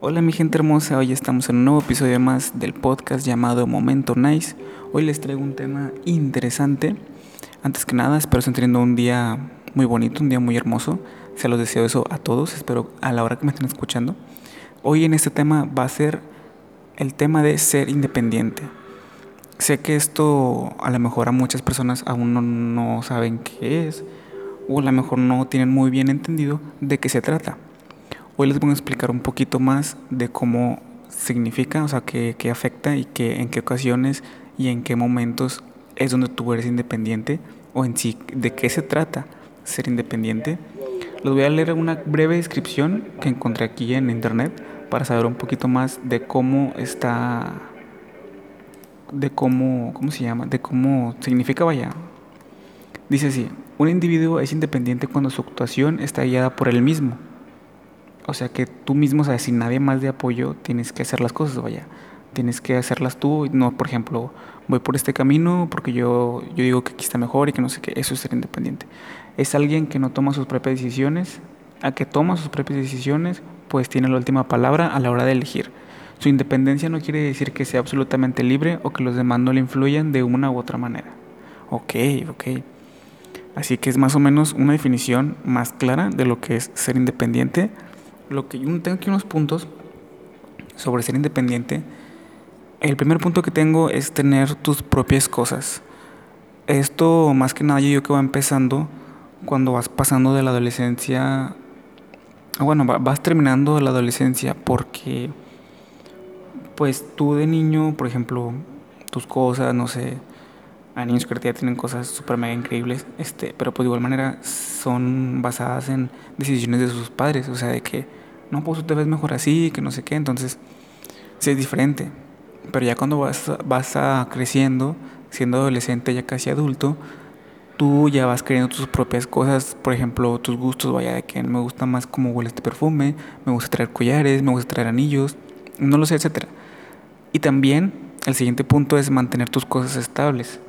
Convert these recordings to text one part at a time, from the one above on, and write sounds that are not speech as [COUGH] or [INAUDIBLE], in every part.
Hola mi gente hermosa, hoy estamos en un nuevo episodio más del podcast llamado Momento Nice. Hoy les traigo un tema interesante. Antes que nada, espero estén teniendo un día muy bonito, un día muy hermoso. Se los deseo eso a todos, espero a la hora que me estén escuchando. Hoy en este tema va a ser el tema de ser independiente. Sé que esto a lo mejor a muchas personas aún no, no saben qué es o a lo mejor no tienen muy bien entendido de qué se trata. Hoy les voy a explicar un poquito más de cómo significa, o sea, qué, qué afecta y qué, en qué ocasiones y en qué momentos es donde tú eres independiente o en sí de qué se trata ser independiente. Les voy a leer una breve descripción que encontré aquí en internet para saber un poquito más de cómo está, de cómo, ¿cómo se llama? De cómo significa, vaya. Dice así, un individuo es independiente cuando su actuación está guiada por él mismo. O sea que tú mismo, sea, sin nadie más de apoyo, tienes que hacer las cosas, vaya. Tienes que hacerlas tú, no, por ejemplo, voy por este camino porque yo, yo digo que aquí está mejor y que no sé qué, eso es ser independiente. Es alguien que no toma sus propias decisiones, a que toma sus propias decisiones, pues tiene la última palabra a la hora de elegir. Su independencia no quiere decir que sea absolutamente libre o que los demás no le influyan de una u otra manera. Ok, ok. Así que es más o menos una definición más clara de lo que es ser independiente. Lo que yo tengo aquí unos puntos sobre ser independiente. El primer punto que tengo es tener tus propias cosas. Esto más que nada yo que va empezando cuando vas pasando de la adolescencia, bueno, vas terminando la adolescencia porque pues tú de niño, por ejemplo, tus cosas, no sé, hay niños que ya tienen cosas súper mega increíbles, este, pero pues de igual manera son basadas en decisiones de sus padres, o sea, de que no, pues tú te ves mejor así, que no sé qué, entonces sí es diferente. Pero ya cuando vas, vas a creciendo, siendo adolescente, ya casi adulto, tú ya vas creyendo tus propias cosas, por ejemplo, tus gustos, vaya, de que me gusta más cómo huele este perfume, me gusta traer collares, me gusta traer anillos, no lo sé, etcétera. Y también el siguiente punto es mantener tus cosas estables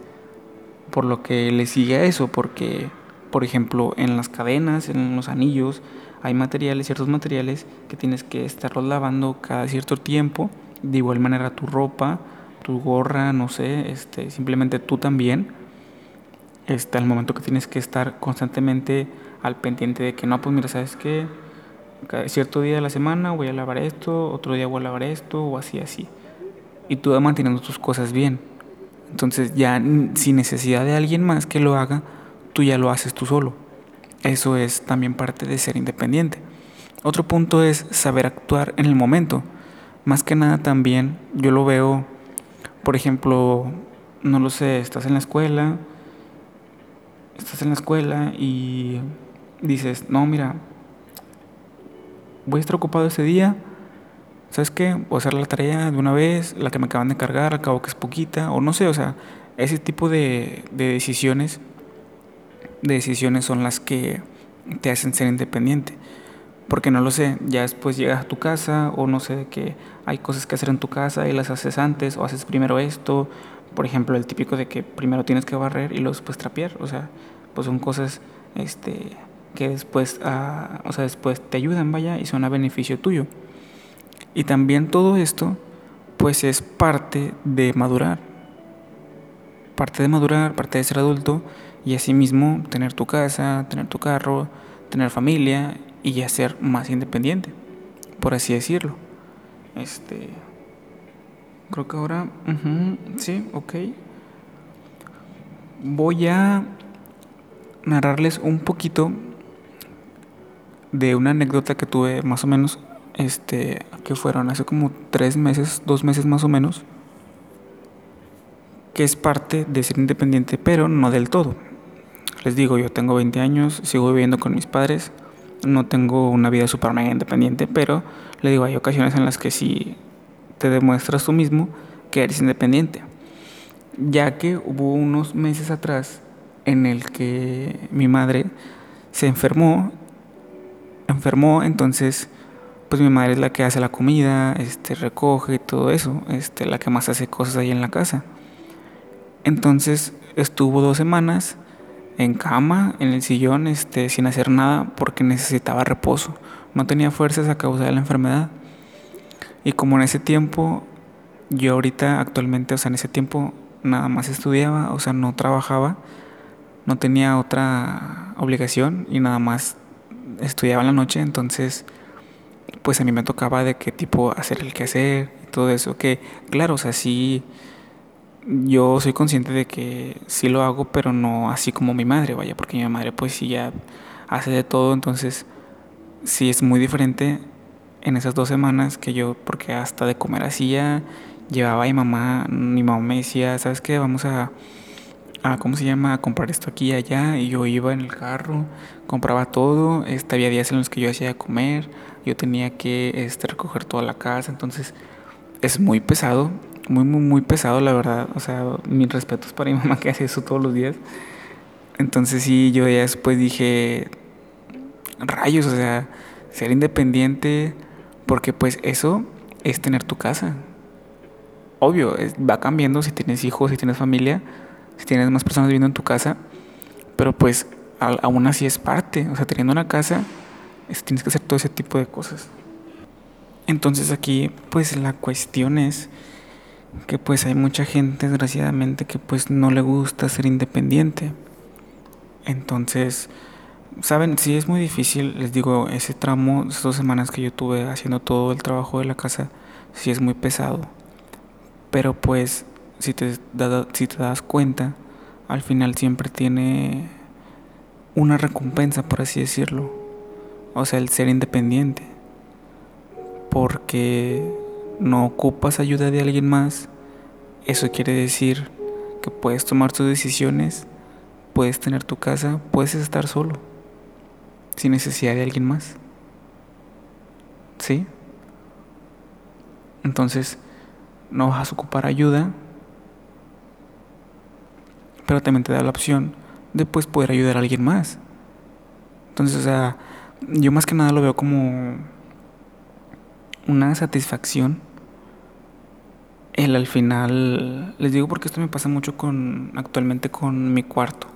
por lo que le sigue a eso, porque, por ejemplo, en las cadenas, en los anillos, hay materiales, ciertos materiales que tienes que estarlos lavando cada cierto tiempo. De igual manera tu ropa, tu gorra, no sé, este, simplemente tú también. Está el momento que tienes que estar constantemente al pendiente de que no, pues mira, sabes que cierto día de la semana voy a lavar esto, otro día voy a lavar esto, o así, así. Y tú vas manteniendo tus cosas bien. Entonces ya sin necesidad de alguien más que lo haga, tú ya lo haces tú solo. Eso es también parte de ser independiente. Otro punto es saber actuar en el momento. Más que nada también yo lo veo, por ejemplo, no lo sé, estás en la escuela, estás en la escuela y dices, no, mira, voy a estar ocupado ese día, ¿sabes qué? A hacer la tarea de una vez, la que me acaban de cargar, al cabo que es poquita, o no sé, o sea, ese tipo de, de decisiones, de decisiones son las que te hacen ser independiente. Porque no lo sé, ya después llegas a tu casa o no sé, que hay cosas que hacer en tu casa y las haces antes o haces primero esto. Por ejemplo, el típico de que primero tienes que barrer y luego después trapear. O sea, pues son cosas este, que después, ah, o sea, después te ayudan, vaya, y son a beneficio tuyo. Y también todo esto, pues es parte de madurar. Parte de madurar, parte de ser adulto y asimismo tener tu casa, tener tu carro, tener familia y ya ser más independiente, por así decirlo. Este. Creo que ahora. sí, ok. Voy a narrarles un poquito de una anécdota que tuve más o menos este, que fueron hace como tres meses, dos meses más o menos, que es parte de ser independiente, pero no del todo. Les digo, yo tengo 20 años, sigo viviendo con mis padres, no tengo una vida super mega independiente, pero le digo, hay ocasiones en las que sí te demuestras tú mismo que eres independiente. Ya que hubo unos meses atrás en el que mi madre se enfermó, enfermó, entonces pues mi madre es la que hace la comida, este, recoge todo eso, este, la que más hace cosas ahí en la casa. Entonces estuvo dos semanas en cama, en el sillón, este, sin hacer nada porque necesitaba reposo. No tenía fuerzas a causa de la enfermedad. Y como en ese tiempo, yo ahorita actualmente, o sea, en ese tiempo nada más estudiaba, o sea, no trabajaba, no tenía otra obligación y nada más estudiaba en la noche, entonces pues a mí me tocaba de qué tipo hacer el quehacer y todo eso, que claro, o sea, sí, yo soy consciente de que sí lo hago, pero no así como mi madre, vaya, porque mi madre pues sí ya hace de todo, entonces sí es muy diferente en esas dos semanas que yo, porque hasta de comer ya llevaba a mi mamá, mi mamá me decía, ¿sabes qué? Vamos a, a, ¿cómo se llama? A comprar esto aquí y allá. Y yo iba en el carro, compraba todo. Este, había días en los que yo hacía comer, yo tenía que este, recoger toda la casa. Entonces es muy pesado, muy, muy, muy pesado, la verdad. O sea, mis respetos para mi [LAUGHS] mamá que hace eso todos los días. Entonces sí, yo ya después dije, rayos, o sea, ser independiente, porque pues eso es tener tu casa obvio, va cambiando si tienes hijos, si tienes familia, si tienes más personas viviendo en tu casa, pero pues aún así es parte, o sea, teniendo una casa, tienes que hacer todo ese tipo de cosas. Entonces aquí pues la cuestión es que pues hay mucha gente desgraciadamente que pues no le gusta ser independiente. Entonces, saben, sí es muy difícil, les digo, ese tramo, esas dos semanas que yo tuve haciendo todo el trabajo de la casa, sí es muy pesado. Pero pues si te, si te das cuenta, al final siempre tiene una recompensa, por así decirlo. O sea, el ser independiente. Porque no ocupas ayuda de alguien más. Eso quiere decir que puedes tomar tus decisiones, puedes tener tu casa, puedes estar solo. Sin necesidad de alguien más. ¿Sí? Entonces, no vas a ocupar ayuda, pero también te da la opción de pues, poder ayudar a alguien más. Entonces, o sea, yo más que nada lo veo como una satisfacción. El al final, les digo porque esto me pasa mucho con actualmente con mi cuarto.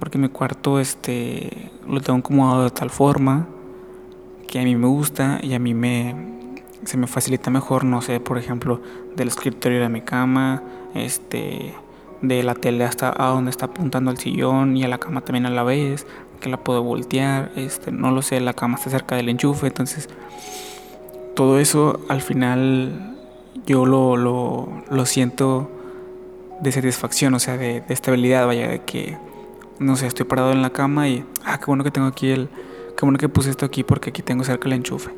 Porque mi cuarto este lo tengo acomodado de tal forma que a mí me gusta y a mí me se me facilita mejor, no sé, por ejemplo, del escritorio de mi cama, este, de la tele hasta a donde está apuntando el sillón y a la cama también a la vez, que la puedo voltear, este, no lo sé, la cama está cerca del enchufe, entonces todo eso al final yo lo, lo, lo siento de satisfacción, o sea, de, de, estabilidad, vaya, de que, no sé, estoy parado en la cama y, ah, qué bueno que tengo aquí el, qué bueno que puse esto aquí porque aquí tengo cerca el enchufe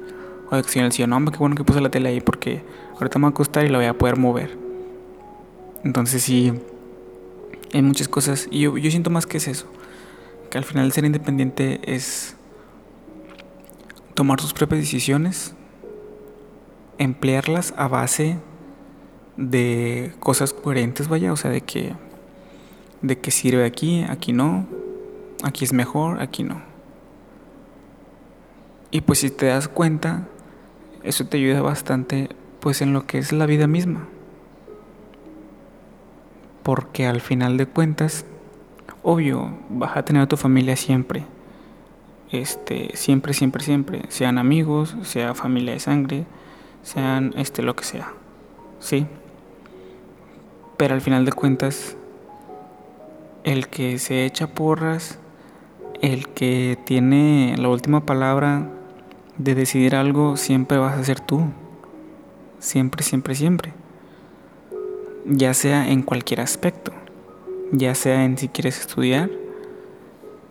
o acción el sillón. Hombre, qué bueno que puse la tele ahí porque ahorita me va a acostar y la voy a poder mover. Entonces sí, hay muchas cosas. Y yo, yo siento más que es eso. Al final ser independiente es tomar sus propias decisiones, emplearlas a base de cosas coherentes, vaya, o sea, de que de sirve aquí, aquí no, aquí es mejor, aquí no. Y pues si te das cuenta, eso te ayuda bastante pues en lo que es la vida misma. Porque al final de cuentas, obvio, vas a tener a tu familia siempre. Este, siempre, siempre, siempre, sean amigos, sea familia de sangre, sean este lo que sea. ¿Sí? Pero al final de cuentas el que se echa porras, el que tiene la última palabra de decidir algo siempre vas a ser tú. Siempre, siempre, siempre. Ya sea en cualquier aspecto. Ya sea en si quieres estudiar,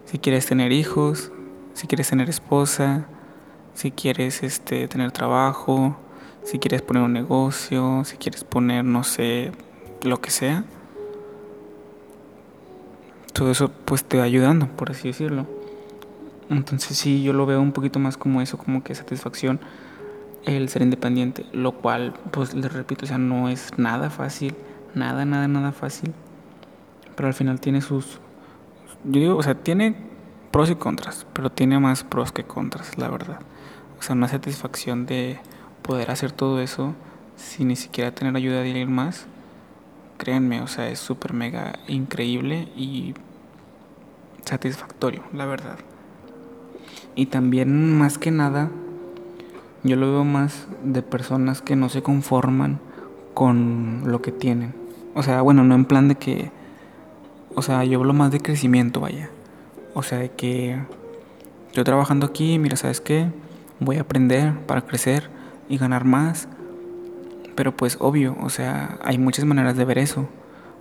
si quieres tener hijos, si quieres tener esposa, si quieres este, tener trabajo, si quieres poner un negocio, si quieres poner, no sé, lo que sea. Todo eso pues te va ayudando, por así decirlo. Entonces sí, yo lo veo un poquito más como eso, como que satisfacción el ser independiente, lo cual, pues les repito, o sea, no es nada fácil, nada, nada, nada fácil, pero al final tiene sus, yo digo, o sea, tiene pros y contras, pero tiene más pros que contras, la verdad. O sea, una satisfacción de poder hacer todo eso sin ni siquiera tener ayuda de alguien más, créanme, o sea, es súper mega increíble y satisfactorio, la verdad. Y también más que nada yo lo veo más de personas que no se conforman con lo que tienen. O sea, bueno, no en plan de que, o sea, yo hablo más de crecimiento, vaya. O sea, de que yo trabajando aquí, mira, ¿sabes qué? Voy a aprender para crecer y ganar más. Pero pues obvio, o sea, hay muchas maneras de ver eso.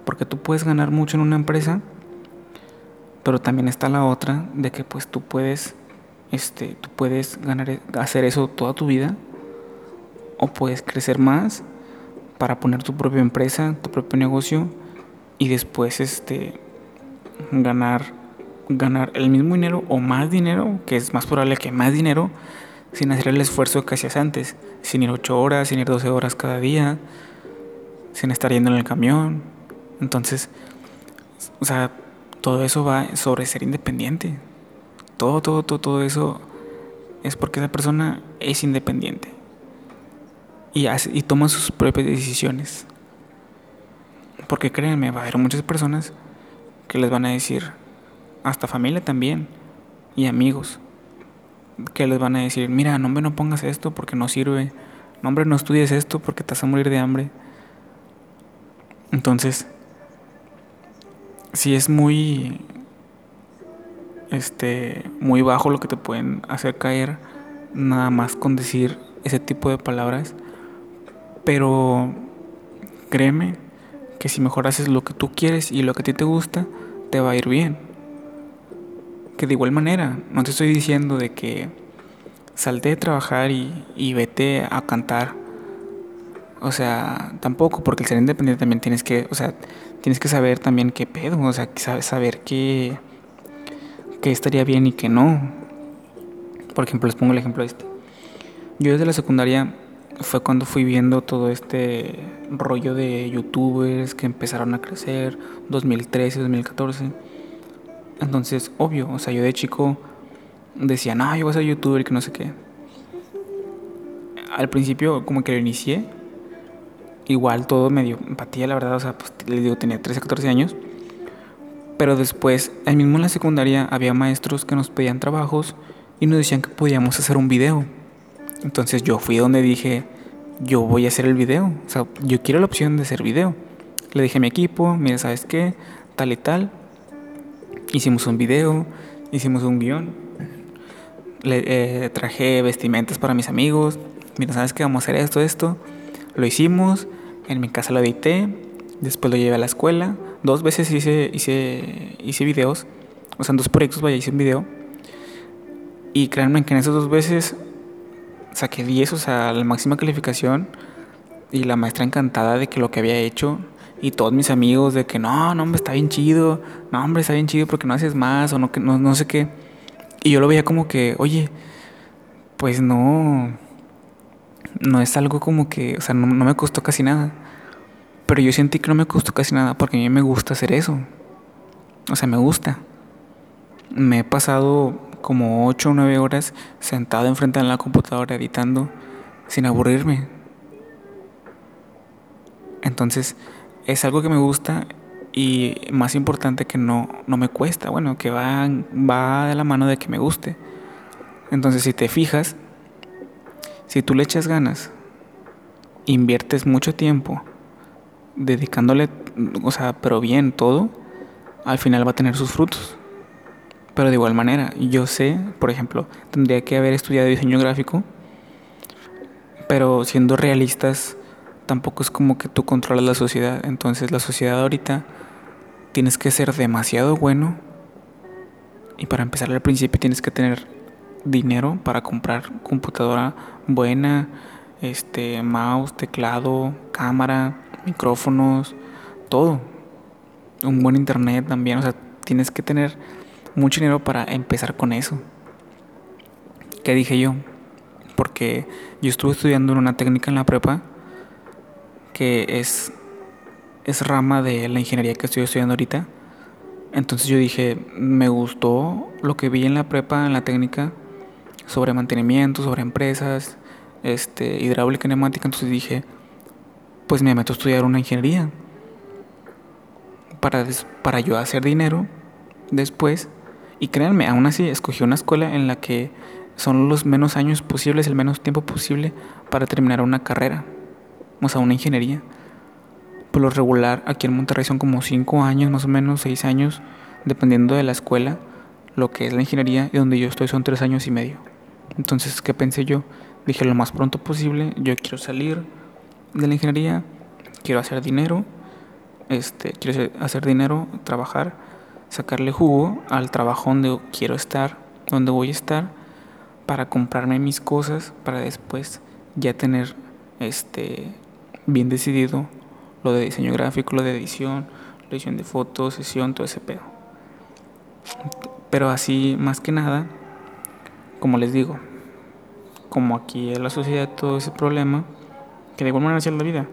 Porque tú puedes ganar mucho en una empresa, pero también está la otra de que pues tú puedes este tú puedes ganar hacer eso toda tu vida o puedes crecer más para poner tu propia empresa, tu propio negocio y después este ganar ganar el mismo dinero o más dinero, que es más probable que más dinero sin hacer el esfuerzo que hacías antes, sin ir 8 horas, sin ir 12 horas cada día, sin estar yendo en el camión. Entonces, o sea, todo eso va sobre ser independiente. Todo, todo, todo, todo eso es porque esa persona es independiente y, hace, y toma sus propias decisiones. Porque créanme, va a haber muchas personas que les van a decir, hasta familia también, y amigos, que les van a decir, mira, no no pongas esto porque no sirve, no hombre, no estudies esto porque te vas a morir de hambre. Entonces, si es muy este muy bajo lo que te pueden hacer caer nada más con decir ese tipo de palabras pero créeme que si mejor haces lo que tú quieres y lo que a ti te gusta te va a ir bien que de igual manera no te estoy diciendo de que salte de trabajar y, y vete a cantar o sea, tampoco, porque el ser independiente también tienes que, o sea, tienes que saber también qué pedo, o sea, saber qué, qué estaría bien y qué no. Por ejemplo, les pongo el ejemplo este. Yo desde la secundaria fue cuando fui viendo todo este rollo de youtubers que empezaron a crecer, 2013, 2014. Entonces, obvio, o sea, yo de chico decía, no, yo voy a ser youtuber que no sé qué. Al principio como que lo inicié igual todo me dio empatía, la verdad, o sea, pues les digo, tenía 13, 14 años. Pero después, ahí mismo en la secundaria, había maestros que nos pedían trabajos y nos decían que podíamos hacer un video. Entonces yo fui donde dije, yo voy a hacer el video, o sea, yo quiero la opción de hacer video. Le dije a mi equipo, mira, ¿sabes qué? Tal y tal. Hicimos un video, hicimos un guion. Le eh, traje vestimentas para mis amigos. Mira, ¿sabes qué? Vamos a hacer esto, esto. Lo hicimos, en mi casa lo edité, después lo llevé a la escuela. Dos veces hice, hice, hice videos, o sea, en dos proyectos vaya, hice un video. Y créanme que en esas dos veces saqué 10, o sea, la máxima calificación. Y la maestra encantada de que lo que había hecho. Y todos mis amigos de que no, no, hombre, está bien chido. No, hombre, está bien chido porque no haces más o no, no, no sé qué. Y yo lo veía como que, oye, pues no, no es algo como que, o sea, no, me costó casi nada. Pero yo sentí que no me costó casi nada porque a mí me gusta hacer eso. O sea, me gusta. Me he pasado como 8 o 9 horas sentado enfrente de la computadora editando sin aburrirme. Entonces, es algo que me gusta y más importante que no, no me cuesta. Bueno, que va, va de la mano de que me guste. Entonces, si te fijas, si tú le echas ganas, inviertes mucho tiempo dedicándole, o sea, pero bien todo, al final va a tener sus frutos. Pero de igual manera, yo sé, por ejemplo, tendría que haber estudiado diseño gráfico, pero siendo realistas, tampoco es como que tú controlas la sociedad. Entonces la sociedad ahorita tienes que ser demasiado bueno y para empezar al principio tienes que tener dinero para comprar computadora buena, este mouse, teclado, cámara, micrófonos, todo. Un buen internet también, o sea, tienes que tener mucho dinero para empezar con eso. ¿Qué dije yo? Porque yo estuve estudiando una técnica en la prepa que es es rama de la ingeniería que estoy estudiando ahorita. Entonces yo dije, me gustó lo que vi en la prepa, en la técnica, sobre mantenimiento, sobre empresas, este, hidráulica y neumática, entonces dije, pues me meto a estudiar una ingeniería para, para yo hacer dinero después. Y créanme, aún así escogí una escuela en la que son los menos años posibles, el menos tiempo posible para terminar una carrera, o sea, una ingeniería. Por lo regular, aquí en Monterrey son como 5 años, más o menos, 6 años, dependiendo de la escuela, lo que es la ingeniería, y donde yo estoy son 3 años y medio. Entonces, ¿qué pensé yo? Dije lo más pronto posible, yo quiero salir de la ingeniería, quiero hacer dinero, este, quiero hacer dinero, trabajar, sacarle jugo al trabajo donde quiero estar, donde voy a estar, para comprarme mis cosas, para después ya tener este bien decidido lo de diseño gráfico, lo de edición, edición de fotos, sesión, todo ese pedo. Pero así, más que nada, como les digo, como aquí en la sociedad todo ese problema, que de igual manera la vida.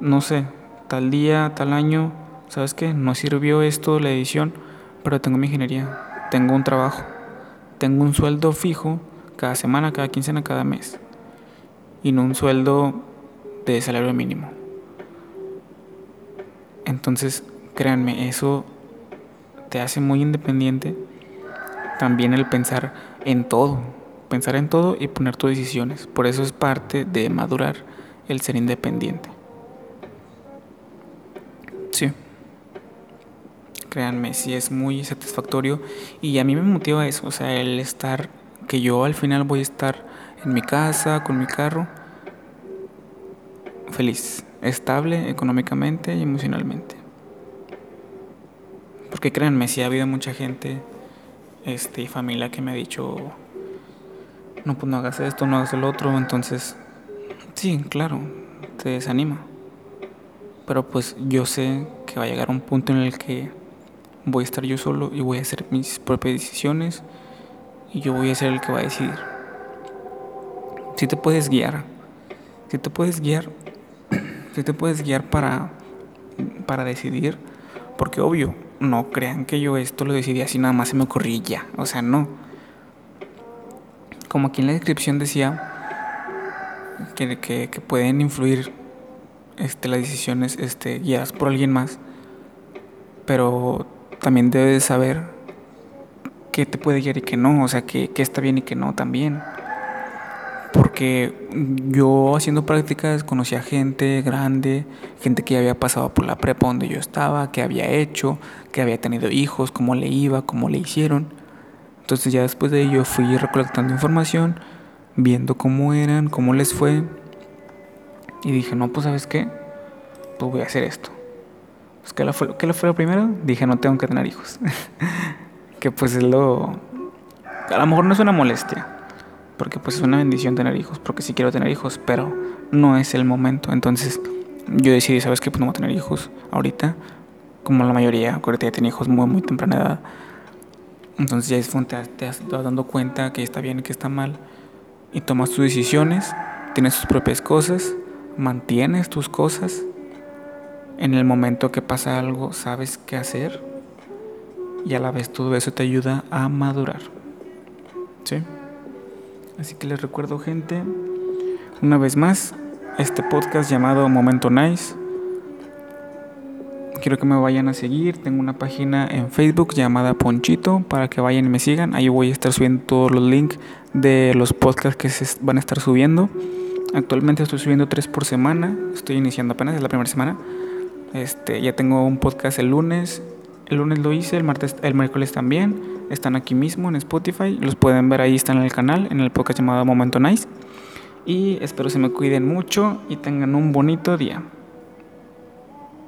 No sé, tal día, tal año, ¿sabes qué? No sirvió esto, la edición, pero tengo mi ingeniería, tengo un trabajo, tengo un sueldo fijo cada semana, cada quincena, cada mes, y no un sueldo de salario mínimo. Entonces, créanme, eso te hace muy independiente. También el pensar en todo, pensar en todo y poner tus decisiones. Por eso es parte de madurar el ser independiente. Sí. Créanme, sí es muy satisfactorio y a mí me motiva eso, o sea, el estar, que yo al final voy a estar en mi casa, con mi carro, feliz, estable económicamente y emocionalmente. Porque créanme, sí ha habido mucha gente este, y familia que me ha dicho, no, pues no hagas esto, no hagas el otro, entonces, sí, claro, te desanima. Pero pues yo sé que va a llegar un punto en el que voy a estar yo solo y voy a hacer mis propias decisiones y yo voy a ser el que va a decidir. Si te puedes guiar, si te puedes guiar, [CLEARS THROAT] si te puedes guiar para, para decidir, porque obvio, no crean que yo esto lo decidí así nada más se me ocurrió ya, o sea, no. Como aquí en la descripción decía que, que, que pueden influir este, las decisiones este, guiadas por alguien más, pero también debes saber qué te puede guiar y qué no, o sea, qué, está bien y qué no también. Porque yo haciendo prácticas conocí a gente grande, gente que ya había pasado por la prepa donde yo estaba, que había hecho, que había tenido hijos, cómo le iba, cómo le hicieron. Entonces ya después de ello fui recolectando información, viendo cómo eran, cómo les fue y dije, no, pues sabes qué, pues voy a hacer esto. Pues, ¿qué, fue, ¿Qué fue lo primero? Dije, no tengo que tener hijos. [LAUGHS] que pues es lo... A lo mejor no es una molestia, porque pues es una bendición tener hijos, porque sí quiero tener hijos, pero no es el momento. Entonces yo decidí, ¿sabes qué? Pues no voy a tener hijos ahorita, como la mayoría, ahorita ya tiene hijos muy, muy temprana edad. Entonces ya es te, te vas dando cuenta que está bien y que está mal, y tomas tus decisiones, tienes tus propias cosas, mantienes tus cosas. En el momento que pasa algo, sabes qué hacer. Y a la vez todo eso te ayuda a madurar. ¿Sí? Así que les recuerdo, gente, una vez más, este podcast llamado Momento Nice. Quiero que me vayan a seguir. Tengo una página en Facebook llamada Ponchito para que vayan y me sigan. Ahí voy a estar subiendo todos los links de los podcasts que se van a estar subiendo. Actualmente estoy subiendo tres por semana. Estoy iniciando apenas, es la primera semana. Este, ya tengo un podcast el lunes. El lunes lo hice, el martes, el miércoles también. Están aquí mismo en Spotify. Los pueden ver ahí, están en el canal, en el podcast llamado Momento Nice. Y espero se me cuiden mucho y tengan un bonito día.